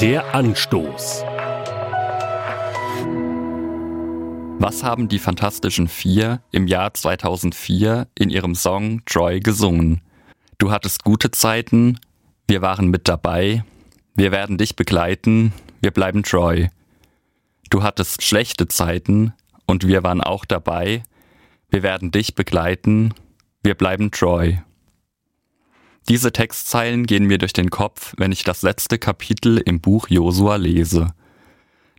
Der Anstoß. Was haben die Fantastischen Vier im Jahr 2004 in ihrem Song Troy gesungen? Du hattest gute Zeiten, wir waren mit dabei, wir werden dich begleiten, wir bleiben Troy. Du hattest schlechte Zeiten und wir waren auch dabei, wir werden dich begleiten, wir bleiben Troy. Diese Textzeilen gehen mir durch den Kopf, wenn ich das letzte Kapitel im Buch Josua lese.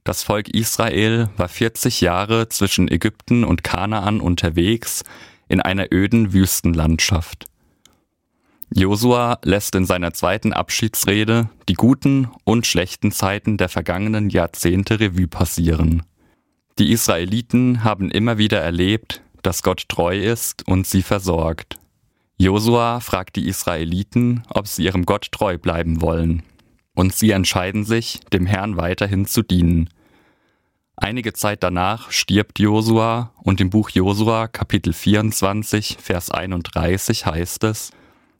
Das Volk Israel war 40 Jahre zwischen Ägypten und Kanaan unterwegs in einer öden Wüstenlandschaft. Josua lässt in seiner zweiten Abschiedsrede die guten und schlechten Zeiten der vergangenen Jahrzehnte Revue passieren. Die Israeliten haben immer wieder erlebt, dass Gott treu ist und sie versorgt. Josua fragt die Israeliten, ob sie ihrem Gott treu bleiben wollen. Und sie entscheiden sich, dem Herrn weiterhin zu dienen. Einige Zeit danach stirbt Josua und im Buch Josua Kapitel 24 Vers 31 heißt es,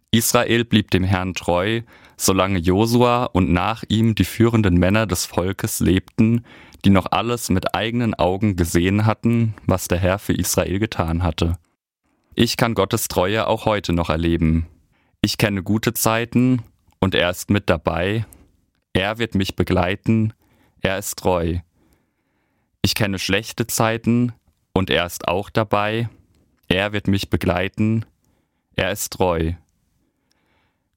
Israel blieb dem Herrn treu, solange Josua und nach ihm die führenden Männer des Volkes lebten, die noch alles mit eigenen Augen gesehen hatten, was der Herr für Israel getan hatte. Ich kann Gottes Treue auch heute noch erleben. Ich kenne gute Zeiten und er ist mit dabei. Er wird mich begleiten. Er ist treu. Ich kenne schlechte Zeiten und er ist auch dabei. Er wird mich begleiten. Er ist treu.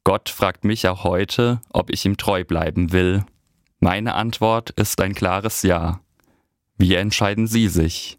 Gott fragt mich auch heute, ob ich ihm treu bleiben will. Meine Antwort ist ein klares Ja. Wie entscheiden Sie sich?